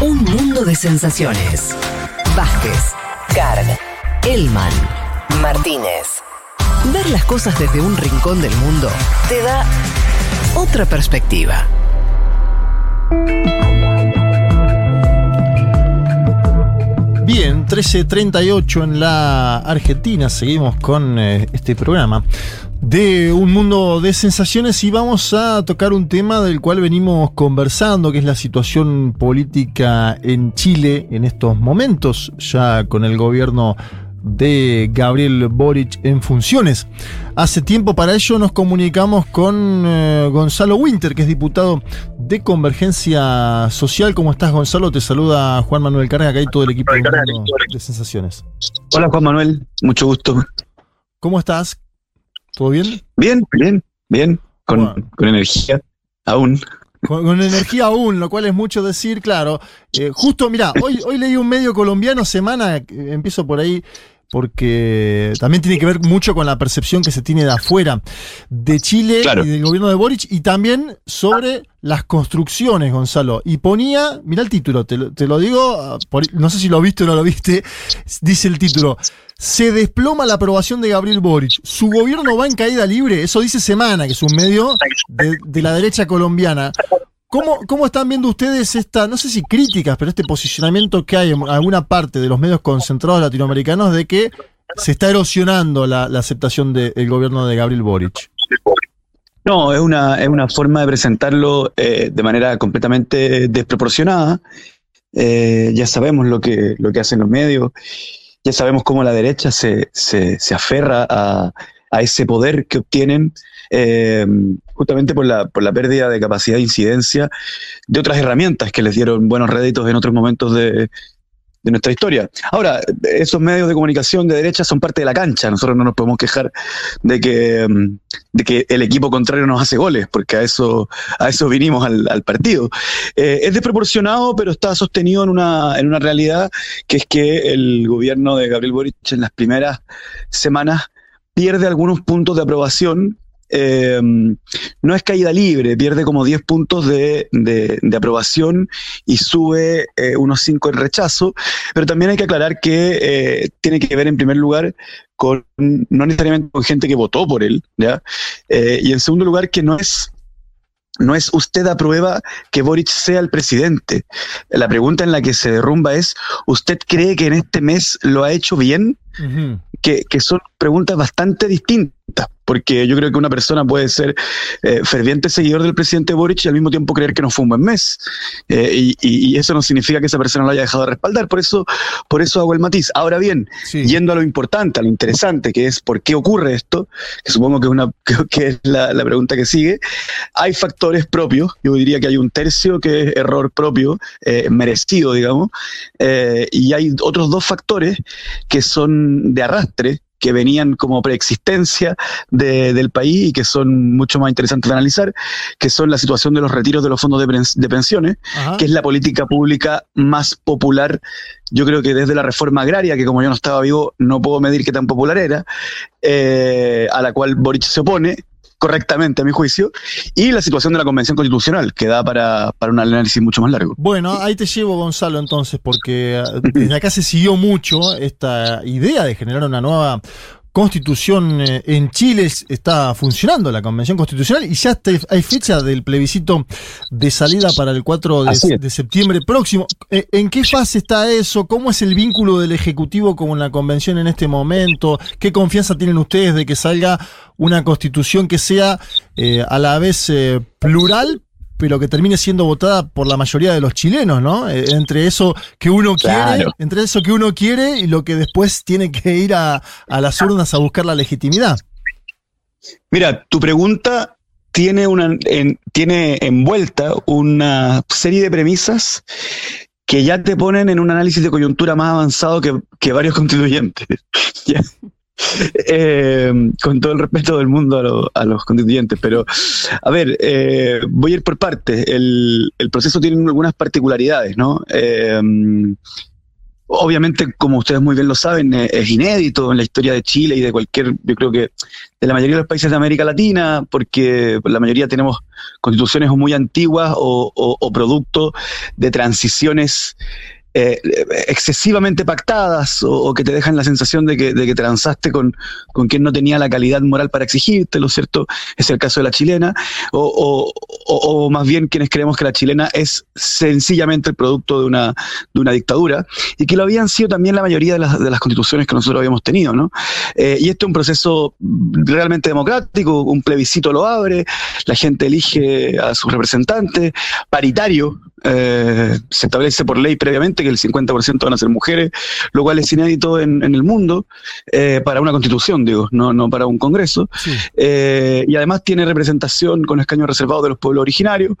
Un mundo de sensaciones. Vázquez, Carg, Elman, Martínez. Ver las cosas desde un rincón del mundo te da otra perspectiva. Bien, 13.38 en la Argentina, seguimos con eh, este programa de un mundo de sensaciones y vamos a tocar un tema del cual venimos conversando, que es la situación política en Chile en estos momentos, ya con el gobierno de Gabriel Boric en funciones. Hace tiempo para ello nos comunicamos con eh, Gonzalo Winter, que es diputado de Convergencia Social. ¿Cómo estás, Gonzalo? Te saluda Juan Manuel Carga, acá hay todo el equipo de, de Sensaciones. Hola, Juan Manuel. Mucho gusto. ¿Cómo estás? ¿Todo bien? Bien, bien, bien. Con, con energía, aún. Con, energía aún, lo cual es mucho decir, claro. Eh, justo, mira, hoy, hoy leí un medio colombiano, semana, eh, empiezo por ahí, porque también tiene que ver mucho con la percepción que se tiene de afuera, de Chile y del gobierno de Boric, y también sobre las construcciones, Gonzalo. Y ponía, mira el título, te, lo digo, no sé si lo viste o no lo viste, dice el título, se desploma la aprobación de Gabriel Boric. Su gobierno va en caída libre. Eso dice Semana, que es un medio de, la derecha colombiana. ¿Cómo, ¿Cómo, están viendo ustedes esta, no sé si críticas, pero este posicionamiento que hay en alguna parte de los medios concentrados latinoamericanos de que se está erosionando la, aceptación del gobierno de Gabriel Boric? No, es una, es una forma de presentarlo eh, de manera completamente desproporcionada. Eh, ya sabemos lo que, lo que hacen los medios ya sabemos cómo la derecha se, se, se aferra a, a, ese poder que obtienen eh, justamente por la, por la pérdida de capacidad de incidencia de otras herramientas que les dieron buenos réditos en otros momentos de, de nuestra historia. Ahora, esos medios de comunicación de derecha son parte de la cancha. Nosotros no nos podemos quejar de que, mm, de que el equipo contrario nos hace goles, porque a eso, a eso vinimos al, partido. Eh, es desproporcionado, pero está sostenido en una, en una realidad que es que el gobierno de Gabriel Boric en las primeras semanas pierde algunos puntos de aprobación eh, no es caída libre, pierde como 10 puntos de, aprobación y sube eh, unos 5 en rechazo, pero también hay que aclarar que eh, tiene que ver en primer lugar con, no necesariamente con gente que votó por él, ¿ya? y en segundo lugar que no es no es usted aprueba que Boric sea el presidente. La pregunta en la que se derrumba es, ¿usted cree que en este mes lo ha hecho bien? que, que, son preguntas bastante distintas porque yo creo que una persona puede ser eh, ferviente seguidor del presidente Boric y al mismo tiempo creer que no fue un buen mes. Eh, y, eso no significa que esa persona lo haya dejado de respaldar, por eso, por eso hago el matiz. Ahora bien, yendo a lo importante, a lo interesante, que es por qué ocurre esto, que supongo que es, una, que es la, la pregunta que sigue, hay factores propios, yo diría que hay un tercio que es error propio, eh, merecido, digamos, y hay otros dos factores que son de arrastre, que venían como preexistencia del país y que son mucho más interesantes de analizar, que son la situación de los retiros de los fondos de, pensiones, que es la política pública más popular, yo creo que desde la reforma agraria, que como yo no estaba vivo, no puedo medir qué tan popular era, eh, a la cual Boric se opone, correctamente, a mi juicio, y la situación de la Convención Constitucional, que da para, para un análisis mucho más largo. Bueno, ahí te llevo, Gonzalo, entonces, porque desde acá se siguió mucho esta idea de generar una nueva constitución eh, en Chile está funcionando la convención constitucional y ya hay fecha del plebiscito de salida para el 4 de, septiembre próximo. Eh, ¿En qué fase está eso? ¿Cómo es el vínculo del Ejecutivo con la convención en este momento? ¿Qué confianza tienen ustedes de que salga una constitución que sea eh, a la vez plural, pero que termine siendo votada por la mayoría de los chilenos, ¿no? Eh, entre eso que uno quiere, entre eso que uno quiere y lo que después tiene que ir a, las urnas a buscar la legitimidad. Mira, tu pregunta tiene, una, tiene envuelta una serie de premisas que ya te ponen en un análisis de coyuntura más avanzado que, que varios constituyentes. Eh, con todo el respeto del mundo a, los constituyentes, pero a ver, eh, voy a ir por partes. El, proceso tiene algunas particularidades, ¿no? Eh, obviamente, como ustedes muy bien lo saben, es inédito en la historia de Chile y de cualquier, yo creo que de la mayoría de los países de América Latina, porque la mayoría tenemos constituciones muy antiguas o producto de transiciones eh, excesivamente pactadas o, que te dejan la sensación de que, de que con, con quien no tenía la calidad moral para exigirte, ¿lo cierto? Es el caso de la chilena, o, o, más bien quienes creemos que la chilena es sencillamente el producto de una, de una dictadura y que lo habían sido también la mayoría de las, de las constituciones que nosotros habíamos tenido, ¿no? Eh, y este es un proceso realmente democrático, un plebiscito lo abre, la gente elige a sus representantes, paritario, eh, se establece por ley previamente que el 50% van a ser mujeres, lo cual es inédito en, el mundo eh, para una constitución, digo, no, no para un congreso. Eh, y además tiene representación con escaños reservados de los pueblos originarios,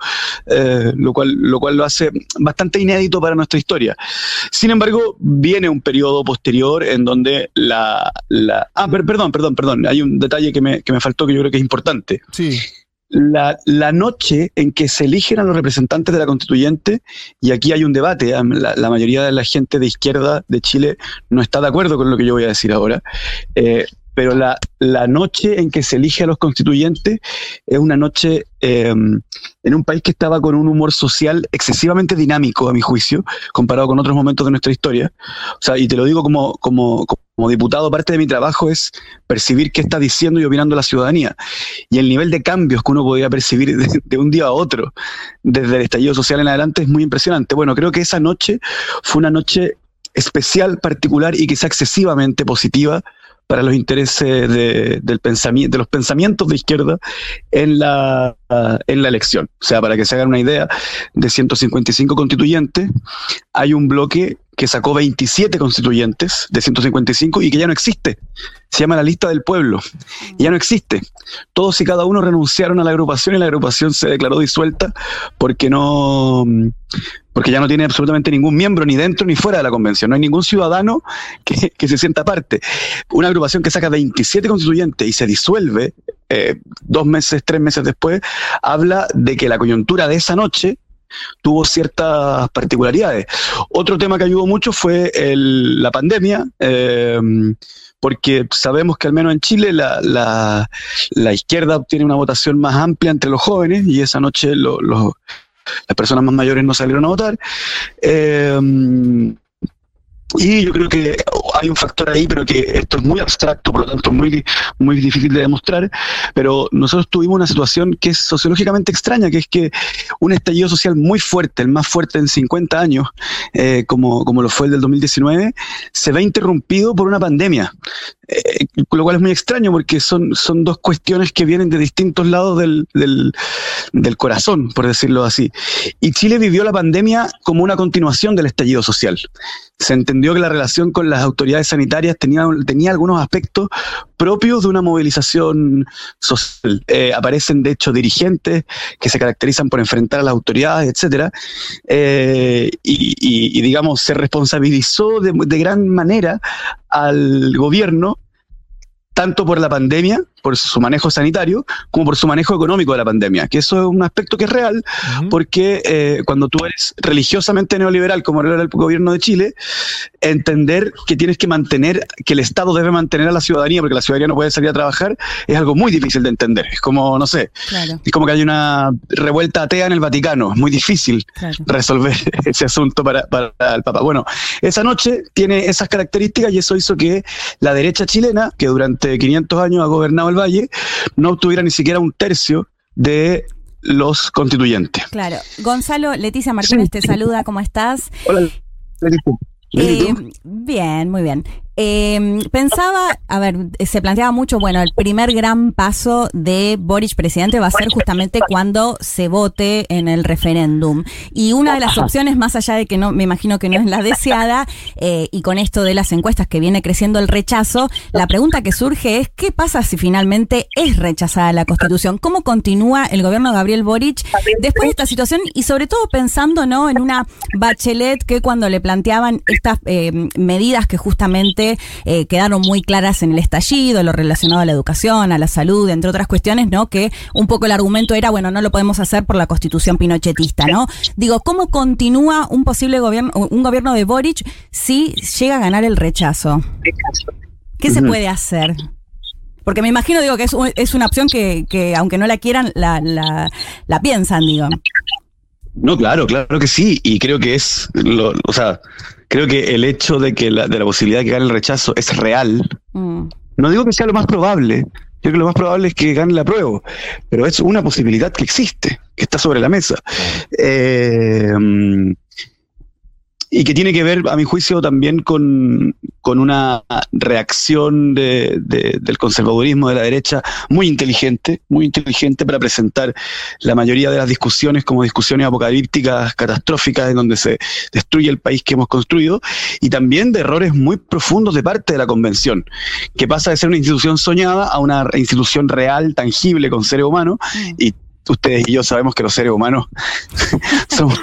lo, cual, lo cual lo hace bastante inédito para nuestra historia. Sin embargo, viene un periodo posterior en donde la... la ah, perdón, perdón, perdón, hay un detalle que me, que me faltó que yo creo que es importante. Sí la, la, noche en que se eligen a los representantes de la constituyente, y aquí hay un debate, ¿eh? la, mayoría de la gente de izquierda de Chile no está de acuerdo con lo que yo voy a decir ahora, eh, pero la, la, noche en que se elige a los constituyentes es una noche eh, en un país que estaba con un humor social excesivamente dinámico, a mi juicio, comparado con otros momentos de nuestra historia. O sea, y te lo digo como, como, como diputado, parte de mi trabajo es percibir qué está diciendo y opinando la ciudadanía. Y el nivel de cambios que uno podía percibir de, de un día a otro, desde el estallido social en adelante, es muy impresionante. Bueno, creo que esa noche fue una noche especial, particular y quizá excesivamente positiva para los intereses de, del pensamiento, de los pensamientos de izquierda en la, en la elección. O sea, para que se hagan una idea, de 155 constituyentes, hay un bloque que sacó 27 constituyentes de 155 y que ya no existe. Se llama la lista del pueblo. Y ya no existe. Todos y cada uno renunciaron a la agrupación y la agrupación se declaró disuelta porque no porque ya no tiene absolutamente ningún miembro ni dentro ni fuera de la convención. No hay ningún ciudadano que, se sienta parte. Una agrupación que saca 27 constituyentes y se disuelve eh, dos meses, tres meses después, habla de que la coyuntura de esa noche tuvo ciertas particularidades. Otro tema que ayudó mucho fue la pandemia. Eh, porque sabemos que al menos en Chile la, la, izquierda obtiene una votación más amplia entre los jóvenes y esa noche las personas más mayores no salieron a votar. Eh, y yo creo que hay un factor ahí, pero que esto es muy abstracto, por lo tanto muy, muy difícil de demostrar, pero nosotros tuvimos una situación que es sociológicamente extraña, que es que un estallido social muy fuerte, el más fuerte en 50 años, eh, como, como lo fue el del 2019, se ve interrumpido por una pandemia, eh, lo cual es muy extraño porque son, son dos cuestiones que vienen de distintos lados del, del, del corazón, por decirlo así. Y Chile vivió la pandemia como una continuación del estallido social se entendió que la relación con las autoridades sanitarias tenía, tenía algunos aspectos propios de una movilización social. Eh, aparecen, de hecho, dirigentes que se caracterizan por enfrentar a las autoridades, etcétera, eh, y, digamos, se responsabilizó de gran manera al gobierno tanto por la pandemia por su manejo sanitario como por su manejo económico de la pandemia, que eso es un aspecto que es real, porque eh, cuando tú eres religiosamente neoliberal, como era el gobierno de Chile, entender que tienes que mantener, que el Estado debe mantener a la ciudadanía, porque la ciudadanía no puede salir a trabajar, es algo muy difícil de entender. Es como, no sé, es como que hay una revuelta atea en el Vaticano, es muy difícil resolver ese asunto para, para el Papa. Bueno, esa noche tiene esas características y eso hizo que la derecha chilena, que durante 500 años ha gobernado el Valle no obtuviera ni siquiera un tercio de los constituyentes. Claro. Gonzalo, Leticia Martínez te saluda, ¿cómo estás? Hola, Leticia. Eh, bien, muy bien. Eh, pensaba, a ver, se planteaba mucho, bueno, el primer gran paso de Boric presidente va a ser justamente cuando se vote en el referéndum. Y una de las opciones, más allá de que no, me imagino que no es la deseada, eh, y con esto de las encuestas que viene creciendo el rechazo, la pregunta que surge es, ¿qué pasa si finalmente es rechazada la Constitución? ¿Cómo continúa el gobierno de Gabriel Boric después de esta situación? Y sobre todo pensando, ¿no?, en una bachelet que cuando le planteaban estas eh, medidas que justamente que eh, quedaron muy claras en el estallido, lo relacionado a la educación, a la salud, entre otras cuestiones, ¿no? Que un poco el argumento era, bueno, no lo podemos hacer por la constitución pinochetista, ¿no? Digo, ¿cómo continúa un posible gobierno, un gobierno de Boric si llega a ganar el rechazo? ¿Qué se puede hacer? Porque me imagino, digo, que es, es una opción que, que, aunque no la quieran, la, la, la piensan, digo. No, claro, claro que sí. Y creo que es, lo, o sea, creo que el hecho de que la, de la posibilidad de que gane el rechazo es real. Mm. No digo que sea lo más probable. Yo creo que lo más probable es que gane la prueba, pero es una posibilidad que existe, que está sobre la mesa. Eh, y que tiene que ver, a mi juicio, también con, una reacción del conservadurismo de la derecha muy inteligente, muy inteligente para presentar la mayoría de las discusiones como discusiones apocalípticas, catastróficas, en donde se destruye el país que hemos construido, y también de errores muy profundos de parte de la convención, que pasa de ser una institución soñada a una institución real, tangible, con seres humanos, mm. y ustedes y yo sabemos que los seres humanos somos,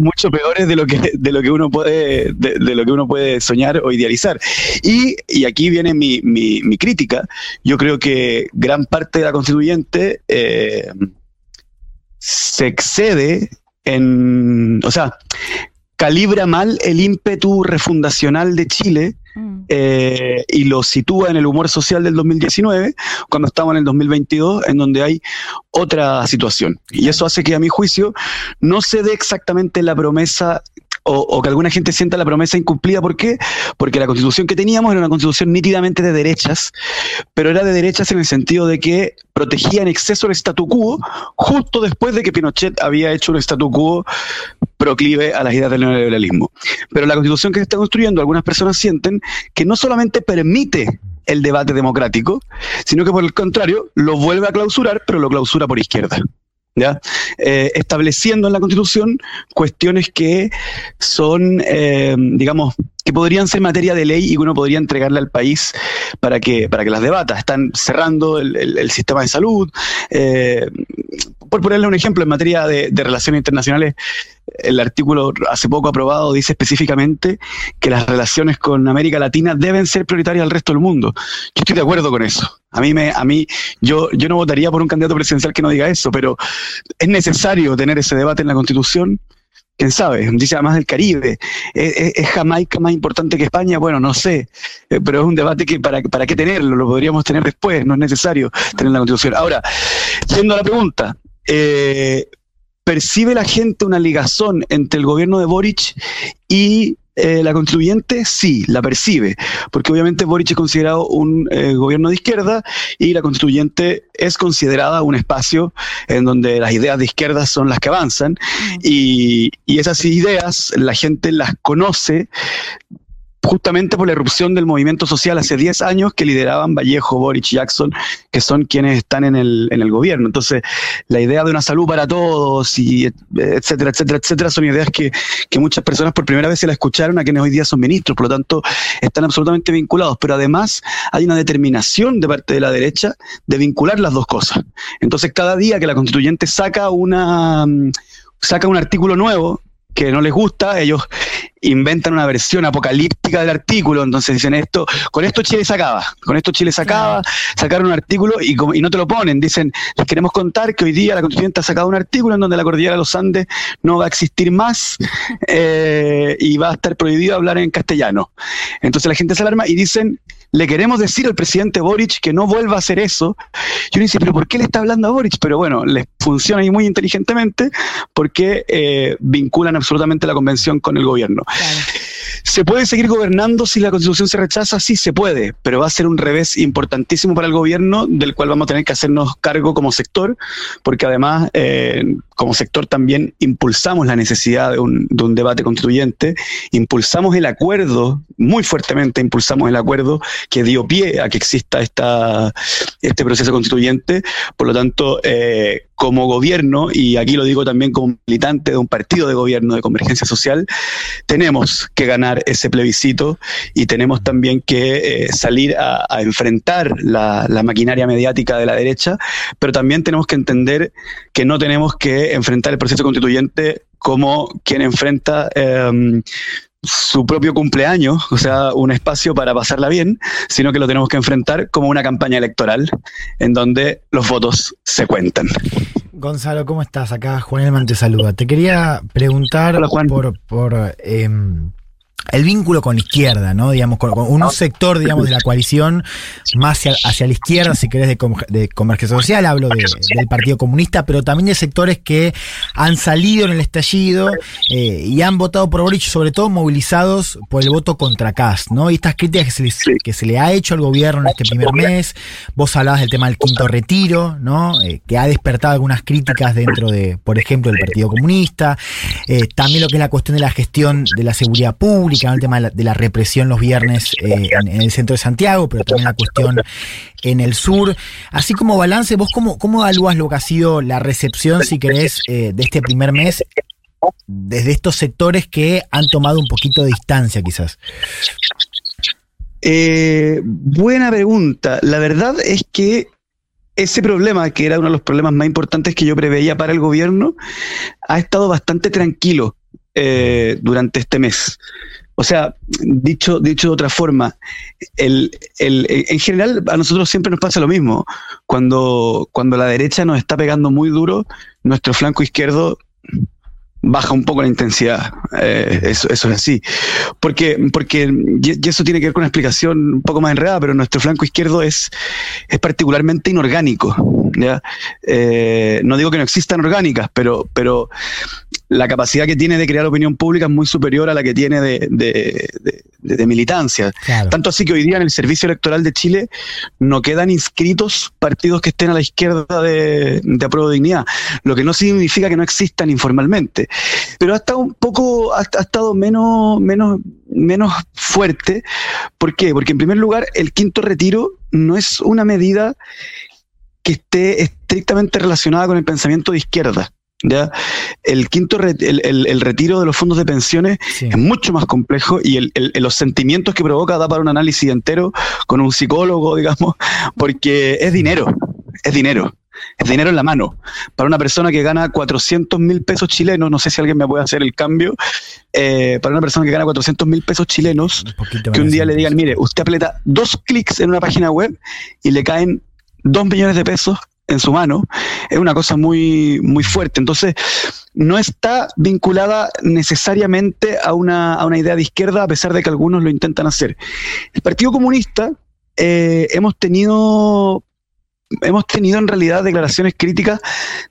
mucho peores de lo que, de lo que uno puede, de, lo que uno puede soñar o idealizar. Y, aquí viene mi, mi, crítica. Yo creo que gran parte de la constituyente eh, se excede en, o sea, calibra mal el ímpetu refundacional de Chile Mm. Eh, y lo sitúa en el humor social del 2019, cuando estamos en el 2022, en donde hay otra situación. Y eso hace que, a mi juicio, no se dé exactamente la promesa o, que alguna gente sienta la promesa incumplida. ¿Por qué? Porque la constitución que teníamos era una constitución nítidamente de derechas, pero era de derechas en el sentido de que protegía en exceso el statu quo justo después de que Pinochet había hecho un statu quo proclive a las ideas del neoliberalismo. Pero la constitución que se está construyendo, algunas personas sienten que no solamente permite el debate democrático, sino que por el contrario lo vuelve a clausurar, pero lo clausura por izquierda. ¿Ya? Eh, estableciendo en la Constitución cuestiones que son, eh, digamos, que podrían ser materia de ley y que uno podría entregarle al país para que, para que las debata. Están cerrando el, sistema de salud. Eh, por ponerle un ejemplo, en materia de, relaciones internacionales, el artículo hace poco aprobado dice específicamente que las relaciones con América Latina deben ser prioritarias al resto del mundo. Yo estoy de acuerdo con eso. A mí, me, a mí yo, yo no votaría por un candidato presidencial que no diga eso, pero es necesario tener ese debate en la Constitución quién sabe, dice además del Caribe. ¿Es, Jamaica más importante que España? Bueno, no sé, eh, pero es un debate que para, para qué tenerlo, lo podríamos tener después, no es necesario tener la constitución. Ahora, siendo la pregunta, eh, ¿percibe la gente una ligazón entre el gobierno de Boric y eh, la constituyente sí, la percibe, porque obviamente Boric es considerado un eh, gobierno de izquierda y la constituyente es considerada un espacio en donde las ideas de izquierda son las que avanzan mm. y, y esas ideas la gente las conoce justamente por la erupción del movimiento social hace 10 años que lideraban Vallejo, Boric y Jackson, que son quienes están en el, en el gobierno. Entonces, la idea de una salud para todos, y etcétera, etcétera, etcétera, son ideas que, que muchas personas por primera vez se la escucharon a quienes hoy día son ministros, por lo tanto, están absolutamente vinculados. Pero además hay una determinación de parte de la derecha de vincular las dos cosas. Entonces, cada día que la constituyente saca una saca un artículo nuevo que no les gusta, ellos inventan una versión apocalíptica del artículo, entonces dicen esto, con esto Chile se acaba, con esto Chile se acaba, sacaron un artículo y, y, no te lo ponen, dicen, les queremos contar que hoy día la constituyente ha sacado un artículo en donde la cordillera de los Andes no va a existir más eh, y va a estar prohibido hablar en castellano. Entonces la gente se alarma y dicen, le queremos decir al presidente Boric que no vuelva a hacer eso. Yo le dice, pero ¿por qué le está hablando a Boric? Pero bueno, les funciona ahí muy inteligentemente porque eh, vinculan absolutamente la convención con el gobierno. ¿Se puede seguir gobernando si la constitución se rechaza? Sí, se puede, pero va a ser un revés importantísimo para el gobierno, del cual vamos a tener que hacernos cargo como sector, porque además, eh, como sector también impulsamos la necesidad de un, de un debate constituyente, impulsamos el acuerdo, muy fuertemente impulsamos el acuerdo que dio pie a que exista esta, este proceso constituyente. Por lo tanto, eh, como gobierno, y aquí lo digo también como militante de un partido de gobierno de convergencia social, tenemos que ganar ese plebiscito y tenemos también que eh, salir a, enfrentar la, maquinaria mediática de la derecha, pero también tenemos que entender que no tenemos que enfrentar el proceso constituyente como quien enfrenta... Em, su propio cumpleaños, o sea, un espacio para pasarla bien, sino que lo tenemos que enfrentar como una campaña electoral en donde los votos se cuentan. Gonzalo, ¿cómo estás? Acá Juan Elman te saluda. Te quería preguntar por, por em, el vínculo con la izquierda, ¿no? Digamos, con, un sector, digamos, de la coalición más hacia, la izquierda, si querés, de, de convergencia social, hablo del Partido Comunista, pero también de sectores que han salido en el estallido eh, y han votado por Boric, sobre todo movilizados por el voto contra Cast, ¿no? Y estas críticas que se, que se le ha hecho al gobierno en este primer mes, vos hablabas del tema del quinto retiro, ¿no? Eh, que ha despertado algunas críticas dentro de, por ejemplo, del Partido Comunista, eh, también lo que es la cuestión de la gestión de la seguridad pública, el tema de la, represión los viernes eh, en, el centro de Santiago, pero también la cuestión en el sur. Así como balance, ¿vos cómo, cómo evalúas lo que ha sido la recepción, si querés, eh, de este primer mes desde estos sectores que han tomado un poquito de distancia quizás? Eh, buena pregunta. La verdad es que ese problema, que era uno de los problemas más importantes que yo preveía para el gobierno, ha estado bastante tranquilo durante este mes. O sea, dicho, dicho de otra forma, el, el, en general a nosotros siempre nos pasa lo mismo. Cuando, cuando la derecha nos está pegando muy duro, nuestro flanco izquierdo baja un poco la intensidad. Eh, eso, eso es así. Porque, porque, y eso tiene que ver con una explicación un poco más enredada, pero nuestro flanco izquierdo es, es particularmente inorgánico. Eh, no digo que no existan orgánicas, pero, pero la capacidad que tiene de crear opinión pública es muy superior a la que tiene de, de, militancia. Tanto así que hoy día en el Servicio Electoral de Chile no quedan inscritos partidos que estén a la izquierda de, de Apruebo Dignidad, lo que no significa que no existan informalmente. Pero ha estado un poco, ha, estado menos, menos, menos fuerte. ¿Por qué? Porque en primer lugar, el quinto retiro no es una medida que esté estrictamente relacionada con el pensamiento de izquierda. ¿Ya? El quinto, el, retiro de los fondos de pensiones es mucho más complejo y los sentimientos que provoca da para un análisis entero con un psicólogo, digamos, porque es dinero, es dinero. Es dinero en la mano. Para una persona que gana 400 mil pesos chilenos, no sé si alguien me puede hacer el cambio, eh, para una persona que gana 400 mil pesos chilenos, que un día le digan, mire, usted aprieta dos clics en una página web y le caen dos millones de pesos en su mano, es una cosa muy, muy fuerte. Entonces, no está vinculada necesariamente a una, a una idea de izquierda, a pesar de que algunos lo intentan hacer. El Partido Comunista eh, hemos tenido hemos tenido en realidad declaraciones críticas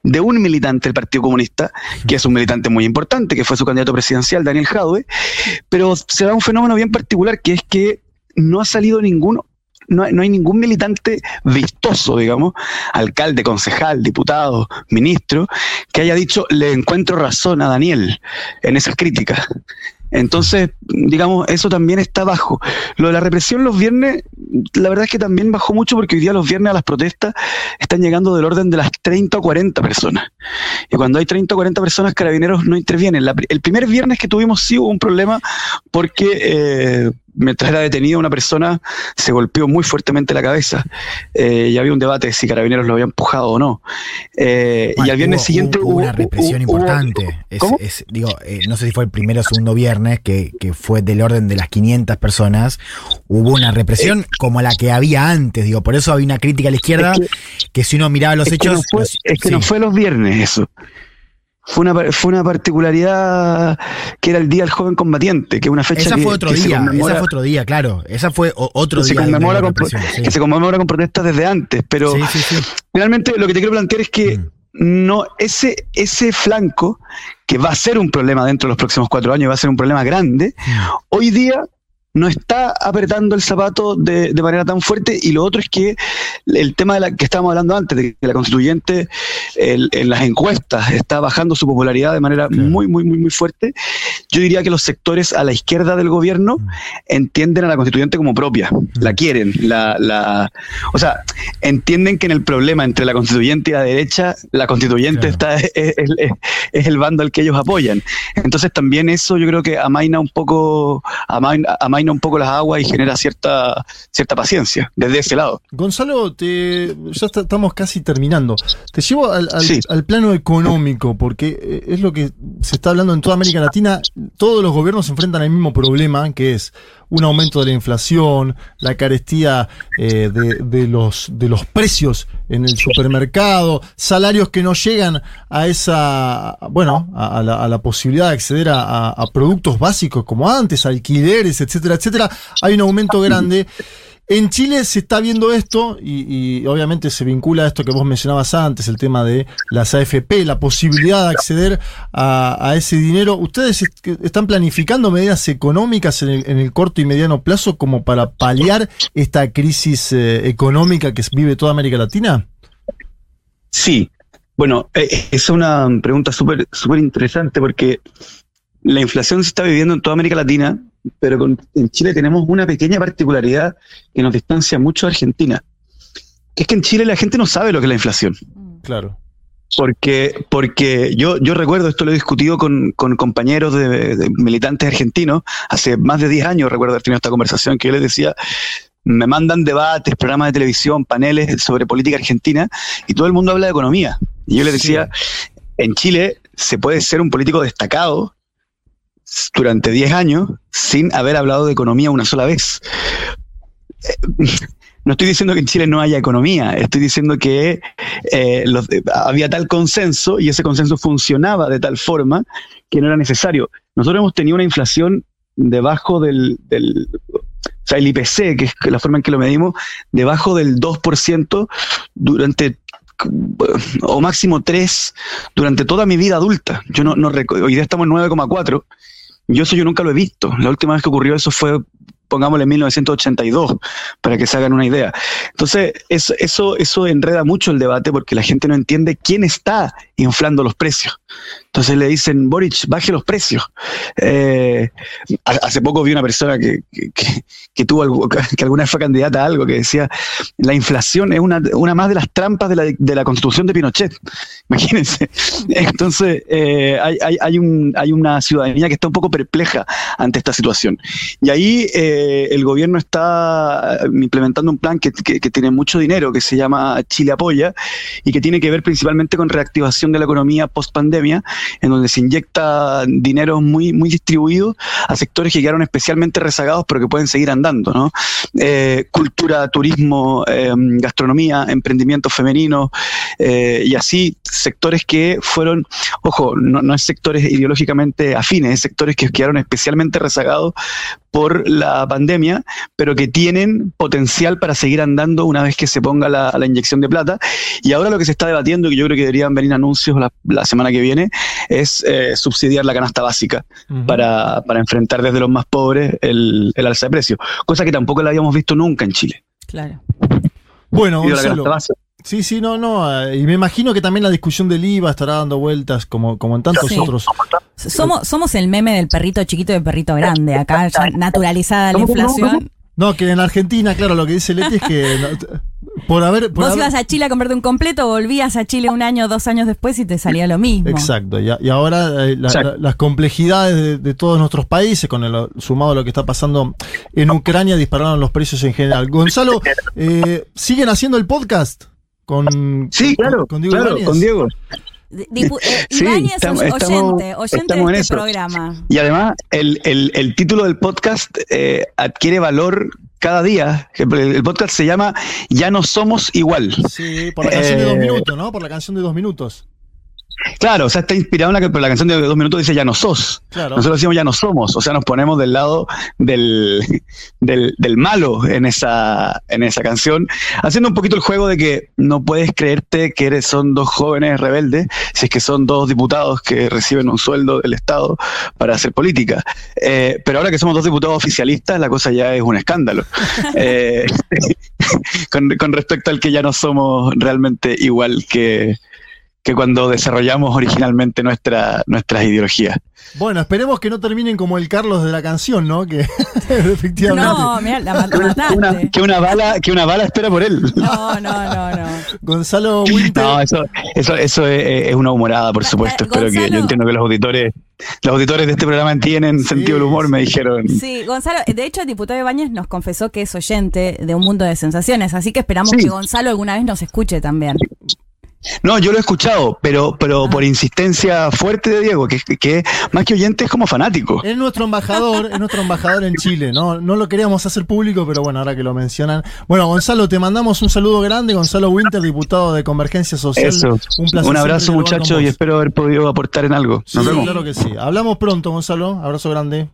de un militante del Partido Comunista, que es un militante muy importante, que fue su candidato presidencial, Daniel Jadwe, pero se da un fenómeno bien particular, que es que no ha salido ninguno no, hay ningún militante vistoso, digamos, alcalde, concejal, diputado, ministro, que haya dicho, le encuentro razón a Daniel en esas críticas. Entonces, digamos, eso también está bajo. Lo de la represión los viernes, la verdad es que también bajó mucho porque hoy día los viernes a las protestas están llegando del orden de las 30 o 40 personas. Y cuando hay 30 o 40 personas, carabineros no intervienen. el primer viernes que tuvimos sí hubo un problema porque eh, mientras era detenido una persona se golpeó muy fuertemente la cabeza eh, y había un debate si carabineros lo habían empujado o no. Eh, y al viernes siguiente hubo, una represión importante. digo eh, no sé si fue el primero o segundo viernes que, fue del orden de las 500 personas hubo una represión como la que había antes digo por eso había una crítica a la izquierda que, si uno miraba los hechos es que no fue los viernes eso fue una, fue una particularidad que era el Día del Joven Combatiente, que es una fecha esa fue otro día, esa fue otro día, claro. Esa fue otro día. Que se conmemora con protestas desde antes, pero finalmente lo que te quiero plantear es que mm. no ese, ese flanco, que va a ser un problema dentro de los próximos cuatro años, va a ser un problema grande, mm. hoy día no está apretando el zapato de, manera tan fuerte y lo otro es que el tema de la que estábamos hablando antes, de que la constituyente en las encuestas está bajando su popularidad de manera muy, muy, muy, muy fuerte, yo diría que los sectores a la izquierda del gobierno mm. entienden a la constituyente como propia, mm. la quieren, la, la, o sea, entienden que en el problema entre la constituyente y la derecha, la constituyente está, es, el bando al que ellos apoyan. Entonces también eso yo creo que amaina un poco, amaina, amaina amaina un poco las aguas y genera cierta, cierta paciencia desde ese lado. Gonzalo, te, ya estamos casi terminando. Te llevo al, al, plano económico, porque eh, es lo que se está hablando en toda América Latina. Todos los gobiernos se enfrentan al mismo problema, que es un aumento de la inflación, la carestía eh, de, los, de los precios en el supermercado, salarios que no llegan a esa, bueno, a, la, posibilidad de acceder a, productos básicos como antes, alquileres, etcétera, etcétera. Hay un aumento grande. En Chile se está viendo esto y, obviamente se vincula a esto que vos mencionabas antes, el tema de las AFP, la posibilidad de acceder a, ese dinero. ¿Ustedes están planificando medidas económicas en el, corto y mediano plazo como para paliar esta crisis eh, económica que vive toda América Latina? Sí. Bueno, eh, es una pregunta súper súper interesante porque la inflación se está viviendo en toda América Latina, pero en Chile tenemos una pequeña particularidad que nos distancia mucho de Argentina, que es que en Chile la gente no sabe lo que es la inflación. Claro. Porque, porque yo, yo recuerdo, esto lo he discutido con, compañeros de, militantes argentinos, hace más de 10 años recuerdo haber tenido esta conversación que yo les decía, me mandan debates, programas de televisión, paneles sobre política argentina, y todo el mundo habla de economía. Y yo les decía, en Chile se puede ser un político destacado durante 10 años sin haber hablado de economía una sola vez. Eh, no estoy diciendo que en Chile no haya economía, estoy diciendo que eh, había tal consenso y ese consenso funcionaba de tal forma que no era necesario. Nosotros hemos tenido una inflación debajo del, del o sea, el IPC, que es la forma en que lo medimos, debajo del 2% durante o máximo 3 durante toda mi vida adulta. Yo no, no hoy día estamos en 9,4 yo eso yo nunca lo he visto. La última vez que ocurrió eso fue pongámosle 1982, para que se hagan una idea. Entonces, eso, eso, eso enreda mucho el debate porque la gente no entiende quién está inflando los precios. Entonces le dicen, Boric, baje los precios. Eh, hace poco vi una persona que, que, tuvo algo, que alguna vez fue candidata a algo que decía, la inflación es una, una más de las trampas de la, de la constitución de Pinochet. Imagínense. Entonces, eh, hay, hay, hay, un, hay una ciudadanía que está un poco perpleja ante esta situación. Y ahí eh, el gobierno está implementando un plan que, tiene mucho dinero, que se llama Chile Apoya, y que tiene que ver principalmente con reactivación de la economía post pandemia, en donde se inyecta dinero muy, muy distribuido a sectores que quedaron especialmente rezagados, pero que pueden seguir andando, ¿no? Eh, cultura, turismo, eh, gastronomía, emprendimientos femeninos, eh, y así sectores que fueron, ojo, no, no es sectores ideológicamente afines, es sectores que quedaron especialmente rezagados por la pandemia, pero que tienen potencial para seguir andando una vez que se ponga la, inyección de plata. Y ahora lo que se está debatiendo, que yo creo que deberían venir anuncios la, semana que viene, es eh, subsidiar la canasta básica para, enfrentar desde los más pobres el, alza de precios, cosa que tampoco la habíamos visto nunca en Chile. Claro. Bueno, Sí, sí, no, no. Eh, y me imagino que también la discusión del IVA estará dando vueltas como, como en tantos otros. Somos, somos el meme del perrito chiquito y el perrito grande. Acá ya naturalizada la inflación. No, que en Argentina, claro, lo que dice Leti es que por haber. Vos ibas a Chile a comprarte un completo, volvías a Chile un año, dos años después y te salía lo mismo. Exacto. Y, ahora eh, las complejidades de, todos nuestros países, con el sumado a lo que está pasando en Ucrania, dispararon los precios en general. Gonzalo, eh, ¿siguen haciendo el podcast? Con, sí, claro, con Diego. Claro, con Diego. Eh, sí, estamos, oyente, oyente de este programa. Y además, el, el, el título del podcast eh, adquiere valor cada día. El, podcast se llama Ya no somos igual. Sí, por la canción de dos eh, minutos, ¿no? Por la canción de dos minutos. Claro, o sea, está inspirado en la, la canción de dos minutos dice ya no sos. Nosotros decimos ya no somos, o sea, nos ponemos del lado del, del, malo en esa, en esa canción, haciendo un poquito el juego de que no puedes creerte que eres, son dos jóvenes rebeldes, si es que son dos diputados que reciben un sueldo del Estado para hacer política. Eh, pero ahora que somos dos diputados oficialistas, la cosa ya es un escándalo. Eh, con, con respecto al que ya no somos realmente igual que que cuando desarrollamos originalmente nuestra, nuestras ideologías. Bueno, esperemos que no terminen como el Carlos de la canción, ¿no? Que efectivamente. No, mira, la mataste. Una- que, una bala, que una bala espera por él. No, no, no, no. Gonzalo Winter. No, eso, eso, eso es, es una humorada, por supuesto. eh, Espero que yo entiendo que los auditores, los auditores de este programa tienen Sí, sentido del humor, me dijeron. Sí, Gonzalo, de hecho el diputado Ibáñez nos confesó que es oyente de un mundo de sensaciones, así que esperamos Sí. que Gonzalo alguna vez nos escuche también. No, yo lo he escuchado, pero, pero por insistencia fuerte de Diego, que, que más que oyente es como fanático. Es nuestro embajador, es nuestro embajador en Chile, ¿no? No lo queríamos hacer público, pero bueno, ahora que lo mencionan. Bueno, Gonzalo, te mandamos un saludo grande. Gonzalo Winter, diputado de Convergencia Social. Eso. Un placer. Un abrazo, muchachos, y espero haber podido aportar en algo. Nos Sí, vemos. claro que sí. Hablamos pronto, Gonzalo. Abrazo grande.